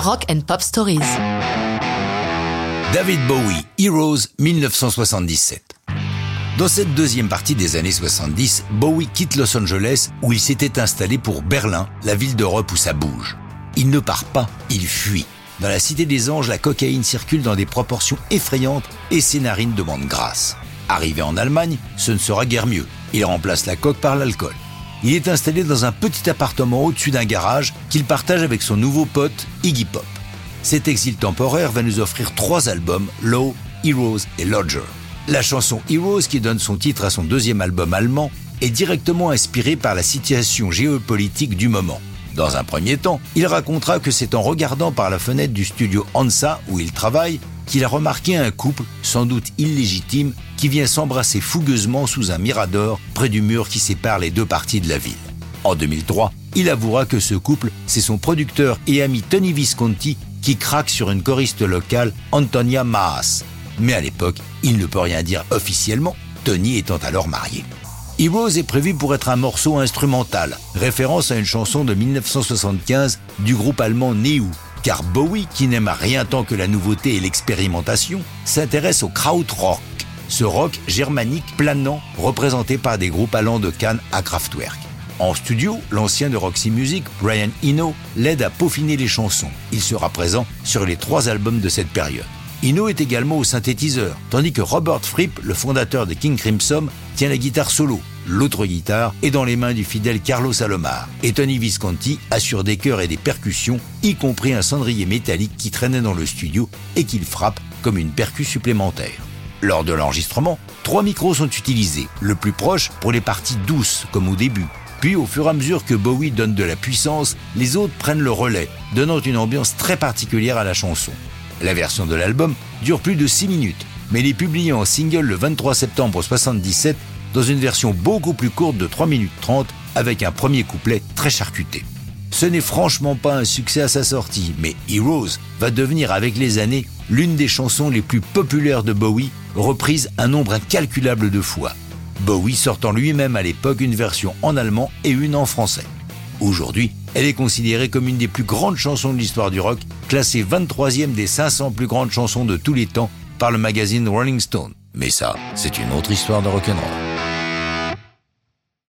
Rock and Pop Stories. David Bowie, Heroes 1977. Dans cette deuxième partie des années 70, Bowie quitte Los Angeles où il s'était installé pour Berlin, la ville d'Europe où ça bouge. Il ne part pas, il fuit. Dans la Cité des Anges, la cocaïne circule dans des proportions effrayantes et ses narines demandent grâce. Arrivé en Allemagne, ce ne sera guère mieux. Il remplace la coque par l'alcool. Il est installé dans un petit appartement au-dessus d'un garage qu'il partage avec son nouveau pote Iggy Pop. Cet exil temporaire va nous offrir trois albums, Low, Heroes et Lodger. La chanson Heroes, qui donne son titre à son deuxième album allemand, est directement inspirée par la situation géopolitique du moment. Dans un premier temps, il racontera que c'est en regardant par la fenêtre du studio Hansa où il travaille qu'il a remarqué un couple, sans doute illégitime, qui vient s'embrasser fougueusement sous un mirador près du mur qui sépare les deux parties de la ville. En 2003, il avouera que ce couple, c'est son producteur et ami Tony Visconti qui craque sur une choriste locale, Antonia Maas. Mais à l'époque, il ne peut rien dire officiellement, Tony étant alors marié. Heroes est prévu pour être un morceau instrumental, référence à une chanson de 1975 du groupe allemand Neu, car Bowie, qui n'aime rien tant que la nouveauté et l'expérimentation, s'intéresse au krautrock, ce rock germanique planant représenté par des groupes allant de Cannes à Kraftwerk. En studio, l'ancien de Roxy Music, Brian Eno, l'aide à peaufiner les chansons. Il sera présent sur les trois albums de cette période. Eno est également au synthétiseur, tandis que Robert Fripp, le fondateur de King Crimson, tient la guitare solo. L'autre guitare est dans les mains du fidèle Carlos Alomar. Et Tony Visconti assure des chœurs et des percussions, y compris un cendrier métallique qui traînait dans le studio et qu'il frappe comme une percu supplémentaire. Lors de l'enregistrement, trois micros sont utilisés, le plus proche pour les parties douces, comme au début, puis, au fur et à mesure que Bowie donne de la puissance, les autres prennent le relais, donnant une ambiance très particulière à la chanson. La version de l'album dure plus de 6 minutes, mais elle est publiée en single le 23 septembre 1977 dans une version beaucoup plus courte de 3 minutes 30 avec un premier couplet très charcuté. Ce n'est franchement pas un succès à sa sortie, mais Heroes va devenir avec les années l'une des chansons les plus populaires de Bowie, reprise un nombre incalculable de fois. Bowie sortant lui-même à l'époque une version en allemand et une en français. Aujourd'hui, elle est considérée comme une des plus grandes chansons de l'histoire du rock, classée 23e des 500 plus grandes chansons de tous les temps par le magazine Rolling Stone. Mais ça, c'est une autre histoire de rock'n'roll.